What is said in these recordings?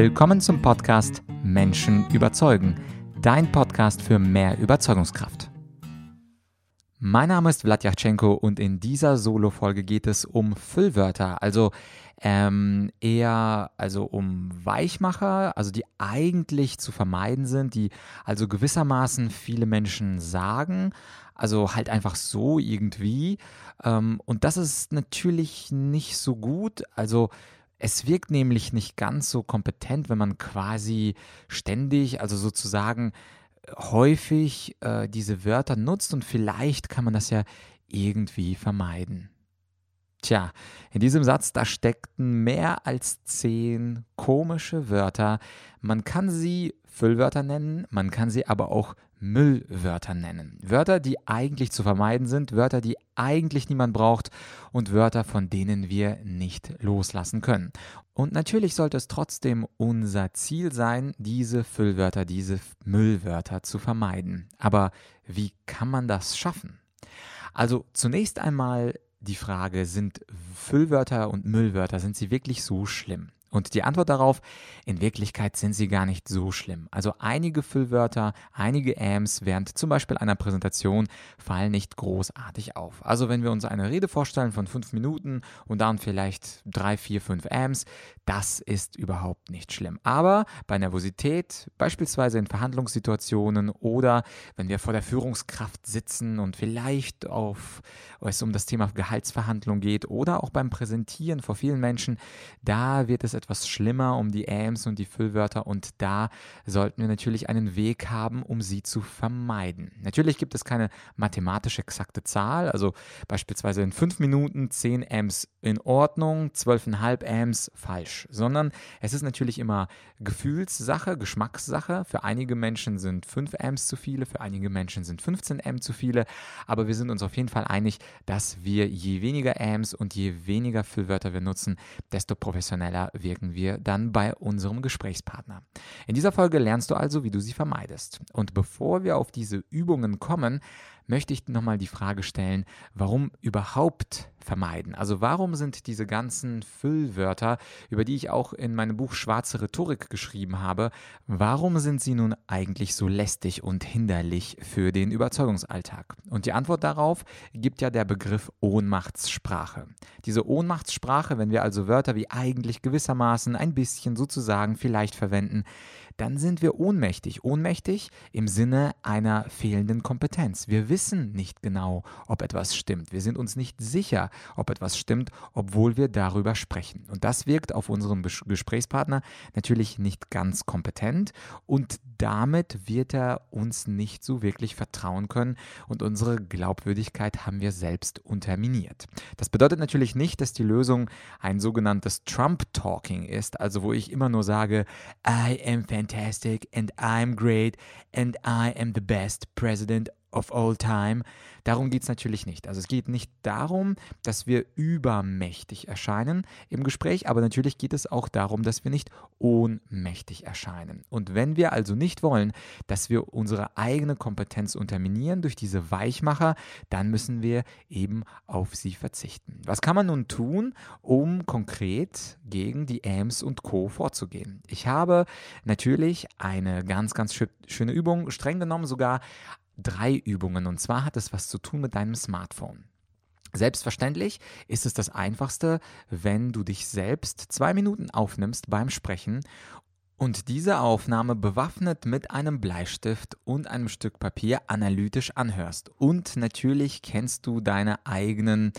Willkommen zum Podcast Menschen überzeugen, dein Podcast für mehr Überzeugungskraft. Mein Name ist Vladyachenko und in dieser Solo-Folge geht es um Füllwörter, also ähm, eher also um Weichmacher, also die eigentlich zu vermeiden sind, die also gewissermaßen viele Menschen sagen, also halt einfach so irgendwie. Ähm, und das ist natürlich nicht so gut, also es wirkt nämlich nicht ganz so kompetent, wenn man quasi ständig, also sozusagen häufig äh, diese Wörter nutzt und vielleicht kann man das ja irgendwie vermeiden. Tja, in diesem Satz, da steckten mehr als zehn komische Wörter. Man kann sie Füllwörter nennen, man kann sie aber auch Müllwörter nennen. Wörter, die eigentlich zu vermeiden sind, Wörter, die eigentlich niemand braucht und Wörter, von denen wir nicht loslassen können. Und natürlich sollte es trotzdem unser Ziel sein, diese Füllwörter, diese Müllwörter zu vermeiden. Aber wie kann man das schaffen? Also zunächst einmal die Frage, sind Füllwörter und Müllwörter, sind sie wirklich so schlimm? Und die Antwort darauf, in Wirklichkeit sind sie gar nicht so schlimm. Also einige Füllwörter, einige Ams während zum Beispiel einer Präsentation fallen nicht großartig auf. Also wenn wir uns eine Rede vorstellen von fünf Minuten und dann vielleicht drei, vier, fünf Ams, das ist überhaupt nicht schlimm. Aber bei Nervosität, beispielsweise in Verhandlungssituationen oder wenn wir vor der Führungskraft sitzen und vielleicht auf, es um das Thema Gehaltsverhandlung geht oder auch beim Präsentieren vor vielen Menschen, da wird es etwas schlimmer um die Ams und die Füllwörter und da sollten wir natürlich einen Weg haben, um sie zu vermeiden. Natürlich gibt es keine mathematisch exakte Zahl, also beispielsweise in fünf Minuten 10 Ams in Ordnung, 12,5 Ams falsch, sondern es ist natürlich immer Gefühlssache, Geschmackssache. Für einige Menschen sind 5 Ams zu viele, für einige Menschen sind 15 M zu viele, aber wir sind uns auf jeden Fall einig, dass wir je weniger Ams und je weniger Füllwörter wir nutzen, desto professioneller wir wirken wir dann bei unserem Gesprächspartner. In dieser Folge lernst du also, wie du sie vermeidest. Und bevor wir auf diese Übungen kommen, möchte ich nochmal die Frage stellen, warum überhaupt vermeiden? Also warum sind diese ganzen Füllwörter, über die ich auch in meinem Buch Schwarze Rhetorik geschrieben habe, warum sind sie nun eigentlich so lästig und hinderlich für den Überzeugungsalltag? Und die Antwort darauf gibt ja der Begriff Ohnmachtssprache. Diese Ohnmachtssprache, wenn wir also Wörter wie eigentlich gewissermaßen ein bisschen sozusagen vielleicht verwenden, dann sind wir ohnmächtig. Ohnmächtig im Sinne einer fehlenden Kompetenz. Wir wissen nicht genau, ob etwas stimmt. Wir sind uns nicht sicher, ob etwas stimmt, obwohl wir darüber sprechen. Und das wirkt auf unseren Gesprächspartner natürlich nicht ganz kompetent und damit wird er uns nicht so wirklich vertrauen können und unsere Glaubwürdigkeit haben wir selbst unterminiert. Das bedeutet natürlich nicht, dass die Lösung ein sogenanntes Trump-Talking ist, also wo ich immer nur sage, I am fantastic and I'm great and I am the best president of all time. Darum geht es natürlich nicht. Also es geht nicht darum, dass wir übermächtig erscheinen im Gespräch, aber natürlich geht es auch darum, dass wir nicht ohnmächtig erscheinen. Und wenn wir also nicht wollen, dass wir unsere eigene Kompetenz unterminieren durch diese Weichmacher, dann müssen wir eben auf sie verzichten. Was kann man nun tun, um konkret gegen die AMS und Co. vorzugehen? Ich habe natürlich eine ganz, ganz schöne Übung, streng genommen sogar drei Übungen und zwar hat es was zu tun mit deinem Smartphone. Selbstverständlich ist es das Einfachste, wenn du dich selbst zwei Minuten aufnimmst beim Sprechen und diese Aufnahme bewaffnet mit einem Bleistift und einem Stück Papier analytisch anhörst. Und natürlich kennst du deine eigenen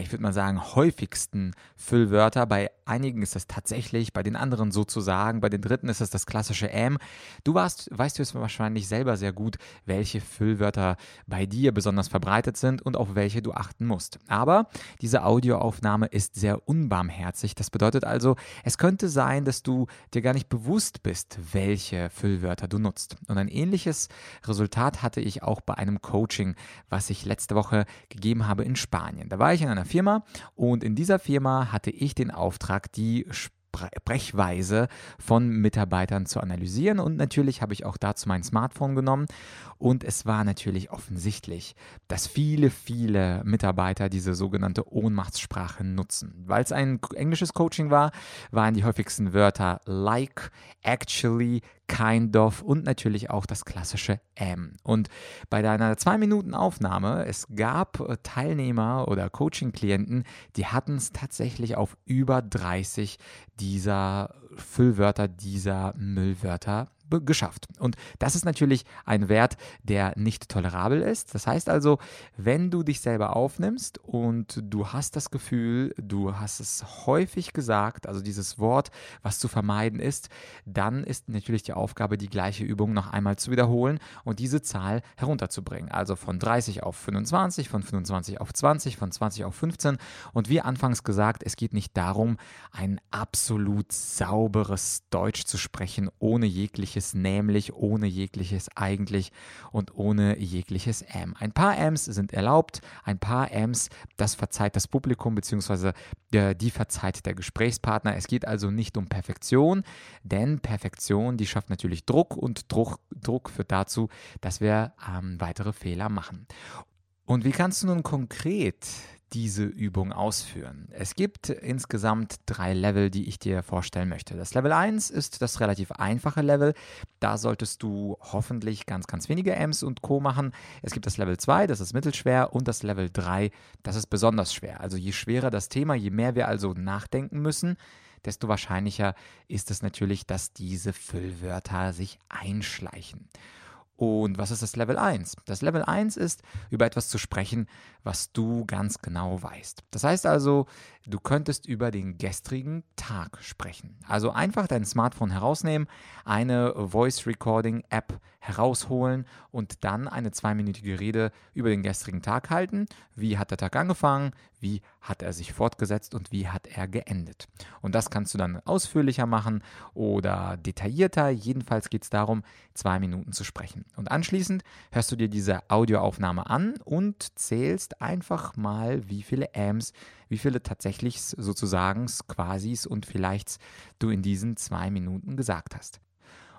ich würde mal sagen, häufigsten Füllwörter. Bei einigen ist das tatsächlich, bei den anderen sozusagen, bei den dritten ist es das klassische M. Du warst, weißt du es wahrscheinlich selber sehr gut, welche Füllwörter bei dir besonders verbreitet sind und auf welche du achten musst. Aber diese Audioaufnahme ist sehr unbarmherzig. Das bedeutet also, es könnte sein, dass du dir gar nicht bewusst bist, welche Füllwörter du nutzt. Und ein ähnliches Resultat hatte ich auch bei einem Coaching, was ich letzte Woche gegeben habe in Spanien. Da war ich in einer Firma und in dieser Firma hatte ich den Auftrag, die Sprechweise von Mitarbeitern zu analysieren. Und natürlich habe ich auch dazu mein Smartphone genommen. Und es war natürlich offensichtlich, dass viele, viele Mitarbeiter diese sogenannte Ohnmachtssprache nutzen. Weil es ein englisches Coaching war, waren die häufigsten Wörter like, actually, kind of und natürlich auch das klassische am. Und bei deiner zwei Minuten Aufnahme, es gab äh, Teilnehmer oder Coaching-Klienten, die hatten es tatsächlich auf über 30 dieser Füllwörter, dieser Müllwörter geschafft. Und das ist natürlich ein Wert, der nicht tolerabel ist. Das heißt also, wenn du dich selber aufnimmst und du hast das Gefühl, du hast es häufig gesagt, also dieses Wort, was zu vermeiden ist, dann ist natürlich die Aufgabe, die gleiche Übung noch einmal zu wiederholen und diese Zahl herunterzubringen. Also von 30 auf 25, von 25 auf 20, von 20 auf 15. Und wie anfangs gesagt, es geht nicht darum, ein absolut sauberes Deutsch zu sprechen, ohne jegliche jegliches nämlich, ohne jegliches eigentlich und ohne jegliches M. Ein paar Ms sind erlaubt, ein paar Ms, das verzeiht das Publikum bzw. Äh, die verzeiht der Gesprächspartner. Es geht also nicht um Perfektion, denn Perfektion, die schafft natürlich Druck und Druck, Druck führt dazu, dass wir ähm, weitere Fehler machen. Und wie kannst du nun konkret diese Übung ausführen. Es gibt insgesamt drei Level, die ich dir vorstellen möchte. Das Level 1 ist das relativ einfache Level. Da solltest du hoffentlich ganz, ganz wenige Ms und Co. machen. Es gibt das Level 2, das ist mittelschwer, und das Level 3, das ist besonders schwer. Also je schwerer das Thema, je mehr wir also nachdenken müssen, desto wahrscheinlicher ist es natürlich, dass diese Füllwörter sich einschleichen. Und was ist das Level 1? Das Level 1 ist, über etwas zu sprechen, was du ganz genau weißt. Das heißt also, du könntest über den gestrigen Tag sprechen. Also einfach dein Smartphone herausnehmen, eine Voice Recording App herausholen und dann eine zweiminütige Rede über den gestrigen Tag halten. Wie hat der Tag angefangen? Wie hat er sich fortgesetzt und wie hat er geendet? Und das kannst du dann ausführlicher machen oder detaillierter. Jedenfalls geht es darum, zwei Minuten zu sprechen. Und anschließend hörst du dir diese Audioaufnahme an und zählst einfach mal, wie viele Amps, wie viele tatsächlich sozusagen Quasis und vielleicht du in diesen zwei Minuten gesagt hast.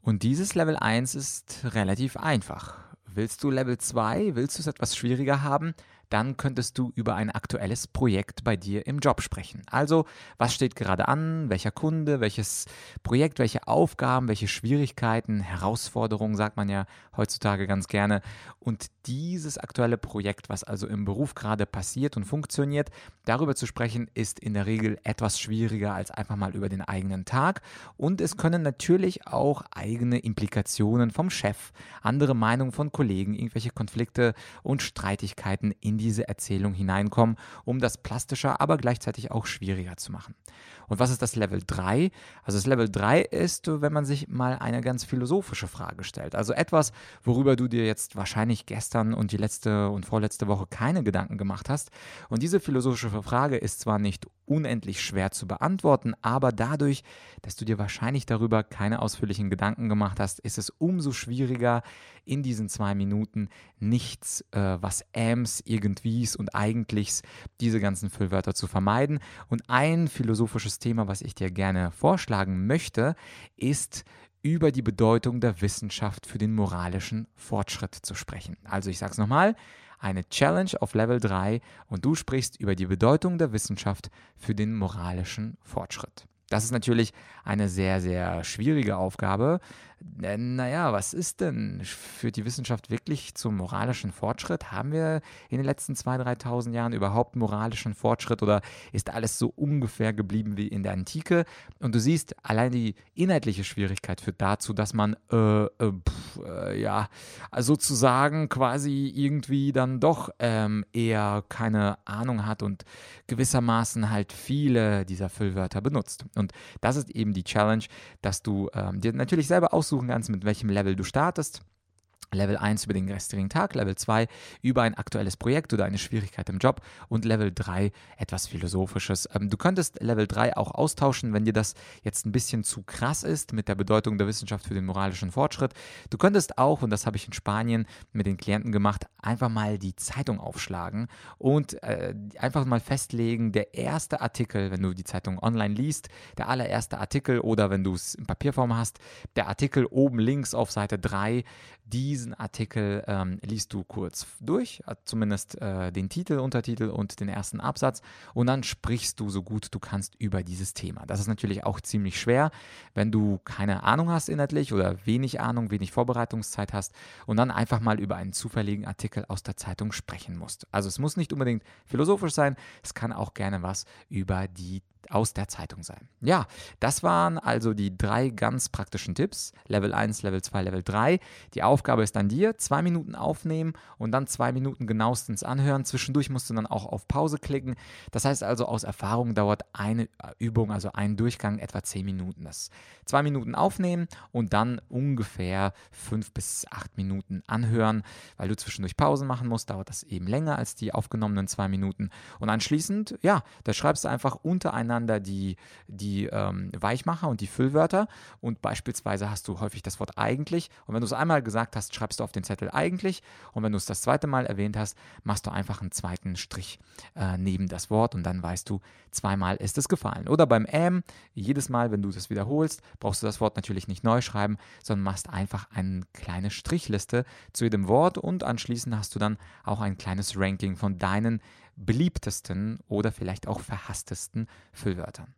Und dieses Level 1 ist relativ einfach. Willst du Level 2? Willst du es etwas schwieriger haben? Dann könntest du über ein aktuelles Projekt bei dir im Job sprechen. Also, was steht gerade an, welcher Kunde, welches Projekt, welche Aufgaben, welche Schwierigkeiten, Herausforderungen, sagt man ja heutzutage ganz gerne. Und dieses aktuelle Projekt, was also im Beruf gerade passiert und funktioniert, darüber zu sprechen, ist in der Regel etwas schwieriger als einfach mal über den eigenen Tag. Und es können natürlich auch eigene Implikationen vom Chef, andere Meinungen von Kollegen, irgendwelche Konflikte und Streitigkeiten in diese Erzählung hineinkommen, um das plastischer, aber gleichzeitig auch schwieriger zu machen. Und was ist das Level 3? Also das Level 3 ist, wenn man sich mal eine ganz philosophische Frage stellt. Also etwas, worüber du dir jetzt wahrscheinlich gestern und die letzte und vorletzte Woche keine Gedanken gemacht hast. Und diese philosophische Frage ist zwar nicht unendlich schwer zu beantworten, aber dadurch, dass du dir wahrscheinlich darüber keine ausführlichen Gedanken gemacht hast, ist es umso schwieriger, in diesen zwei Minuten nichts, äh, was Ams, Irgendwies und Eigentlichs, diese ganzen Füllwörter zu vermeiden. Und ein philosophisches Thema, was ich dir gerne vorschlagen möchte, ist über die Bedeutung der Wissenschaft für den moralischen Fortschritt zu sprechen. Also ich sage es nochmal, eine Challenge auf Level 3 und du sprichst über die Bedeutung der Wissenschaft für den moralischen Fortschritt. Das ist natürlich eine sehr, sehr schwierige Aufgabe, naja, was ist denn? Führt die Wissenschaft wirklich zum moralischen Fortschritt? Haben wir in den letzten 2.000, 3.000 Jahren überhaupt moralischen Fortschritt oder ist alles so ungefähr geblieben wie in der Antike? Und du siehst, allein die inhaltliche Schwierigkeit führt dazu, dass man, äh, äh, pf, äh, ja, sozusagen quasi irgendwie dann doch ähm, eher keine Ahnung hat und gewissermaßen halt viele dieser Füllwörter benutzt. Und das ist eben die Challenge, dass du ähm, dir natürlich selber aus aussuchen kannst, mit welchem Level du startest. Level 1 über den gestrigen Tag, Level 2 über ein aktuelles Projekt oder eine Schwierigkeit im Job und Level 3 etwas Philosophisches. Ähm, du könntest Level 3 auch austauschen, wenn dir das jetzt ein bisschen zu krass ist mit der Bedeutung der Wissenschaft für den moralischen Fortschritt. Du könntest auch, und das habe ich in Spanien mit den Klienten gemacht, einfach mal die Zeitung aufschlagen und äh, einfach mal festlegen, der erste Artikel, wenn du die Zeitung online liest, der allererste Artikel oder wenn du es in Papierform hast, der Artikel oben links auf Seite 3, diesen Artikel ähm, liest du kurz durch, äh, zumindest äh, den Titel, Untertitel und den ersten Absatz und dann sprichst du so gut du kannst über dieses Thema. Das ist natürlich auch ziemlich schwer, wenn du keine Ahnung hast inhaltlich oder wenig Ahnung, wenig Vorbereitungszeit hast und dann einfach mal über einen zufälligen Artikel aus der Zeitung sprechen musst. Also es muss nicht unbedingt philosophisch sein, es kann auch gerne was über die aus der Zeitung sein. Ja, das waren also die drei ganz praktischen Tipps. Level 1, Level 2, Level 3. Die Aufgabe ist an dir. Zwei Minuten aufnehmen und dann zwei Minuten genauestens anhören. Zwischendurch musst du dann auch auf Pause klicken. Das heißt also, aus Erfahrung dauert eine Übung, also ein Durchgang etwa zehn Minuten. Das zwei Minuten aufnehmen und dann ungefähr fünf bis acht Minuten anhören. Weil du zwischendurch Pausen machen musst, dauert das eben länger als die aufgenommenen zwei Minuten. Und anschließend, ja, da schreibst du einfach untereinander untereinander die, die ähm, Weichmacher und die Füllwörter. Und beispielsweise hast du häufig das Wort eigentlich. Und wenn du es einmal gesagt hast, schreibst du auf den Zettel eigentlich. Und wenn du es das zweite Mal erwähnt hast, machst du einfach einen zweiten Strich äh, neben das Wort. Und dann weißt du, zweimal ist es gefallen. Oder beim M, jedes Mal, wenn du das wiederholst, brauchst du das Wort natürlich nicht neu schreiben, sondern machst einfach eine kleine Strichliste zu jedem Wort. Und anschließend hast du dann auch ein kleines Ranking von deinen beliebtesten oder vielleicht auch verhasstesten Füllwörtern.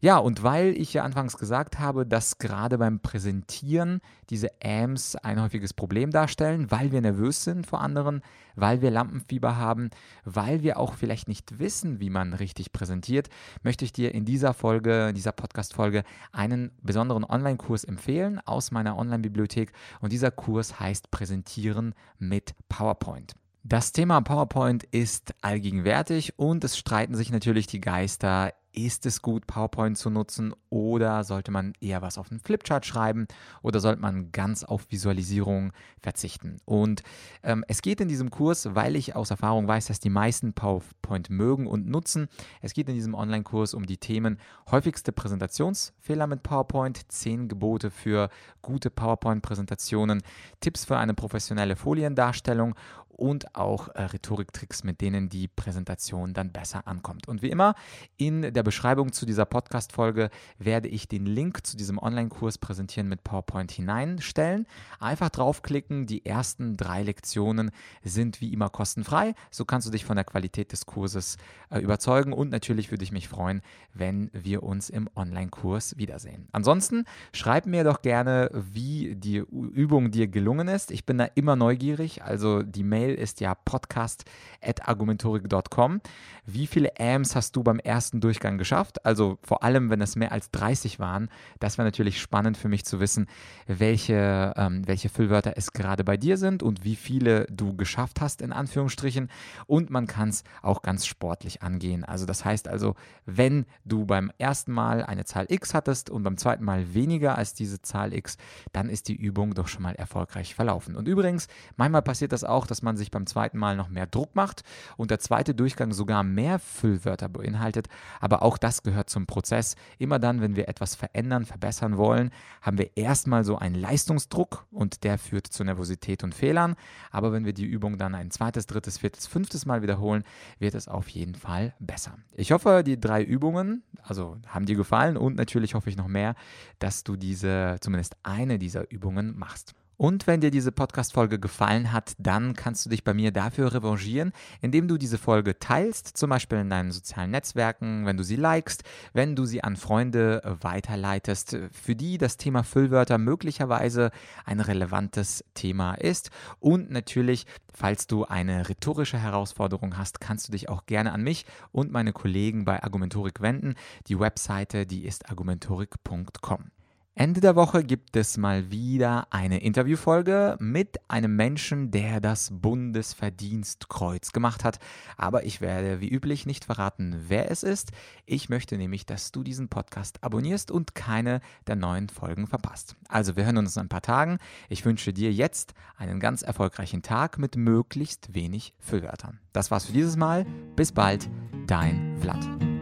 Ja, und weil ich ja anfangs gesagt habe, dass gerade beim Präsentieren diese Ams ein häufiges Problem darstellen, weil wir nervös sind vor anderen, weil wir Lampenfieber haben, weil wir auch vielleicht nicht wissen, wie man richtig präsentiert, möchte ich dir in dieser Folge, in dieser Podcast-Folge einen besonderen Online-Kurs empfehlen aus meiner Online-Bibliothek. Und dieser Kurs heißt Präsentieren mit PowerPoint. Das Thema PowerPoint ist allgegenwärtig und es streiten sich natürlich die Geister. Ist es gut, PowerPoint zu nutzen oder sollte man eher was auf einen Flipchart schreiben oder sollte man ganz auf Visualisierung verzichten? Und ähm, es geht in diesem Kurs, weil ich aus Erfahrung weiß, dass die meisten PowerPoint mögen und nutzen. Es geht in diesem Online-Kurs um die Themen häufigste Präsentationsfehler mit PowerPoint, zehn Gebote für gute PowerPoint-Präsentationen, Tipps für eine professionelle Foliendarstellung und auch äh, Rhetoriktricks, mit denen die Präsentation dann besser ankommt. Und wie immer, in der Beschreibung zu dieser Podcast-Folge werde ich den Link zu diesem Online-Kurs präsentieren mit PowerPoint hineinstellen. Einfach draufklicken, die ersten drei Lektionen sind wie immer kostenfrei. So kannst du dich von der Qualität des Kurses äh, überzeugen und natürlich würde ich mich freuen, wenn wir uns im Online-Kurs wiedersehen. Ansonsten schreib mir doch gerne, wie die Übung dir gelungen ist. Ich bin da immer neugierig, also die Mail Mail ist ja podcast.argumentorik.com. Wie viele AMs hast du beim ersten Durchgang geschafft? Also vor allem, wenn es mehr als 30 waren. Das wäre natürlich spannend für mich zu wissen, welche, ähm, welche Füllwörter es gerade bei dir sind und wie viele du geschafft hast, in Anführungsstrichen. Und man kann es auch ganz sportlich angehen. Also das heißt also, wenn du beim ersten Mal eine Zahl x hattest und beim zweiten Mal weniger als diese Zahl x, dann ist die Übung doch schon mal erfolgreich verlaufen. Und übrigens, manchmal passiert das auch, dass man man sich beim zweiten Mal noch mehr Druck macht und der zweite Durchgang sogar mehr Füllwörter beinhaltet. Aber auch das gehört zum Prozess. Immer dann, wenn wir etwas verändern, verbessern wollen, haben wir erstmal so einen Leistungsdruck und der führt zu Nervosität und Fehlern. Aber wenn wir die Übung dann ein zweites, drittes, viertes, fünftes Mal wiederholen, wird es auf jeden Fall besser. Ich hoffe, die drei Übungen, also haben dir gefallen und natürlich hoffe ich noch mehr, dass du diese, zumindest eine dieser Übungen machst. Und wenn dir diese Podcast-Folge gefallen hat, dann kannst du dich bei mir dafür revanchieren, indem du diese Folge teilst, zum Beispiel in deinen sozialen Netzwerken, wenn du sie likest, wenn du sie an Freunde weiterleitest, für die das Thema Füllwörter möglicherweise ein relevantes Thema ist. Und natürlich, falls du eine rhetorische Herausforderung hast, kannst du dich auch gerne an mich und meine Kollegen bei Argumentorik wenden. Die Webseite, die ist argumentorik.com. Ende der Woche gibt es mal wieder eine Interviewfolge mit einem Menschen, der das Bundesverdienstkreuz gemacht hat. Aber ich werde wie üblich nicht verraten, wer es ist. Ich möchte nämlich, dass du diesen Podcast abonnierst und keine der neuen Folgen verpasst. Also wir hören uns in ein paar Tagen. Ich wünsche dir jetzt einen ganz erfolgreichen Tag mit möglichst wenig Füllwörtern. Das war's für dieses Mal. Bis bald, dein Vlad.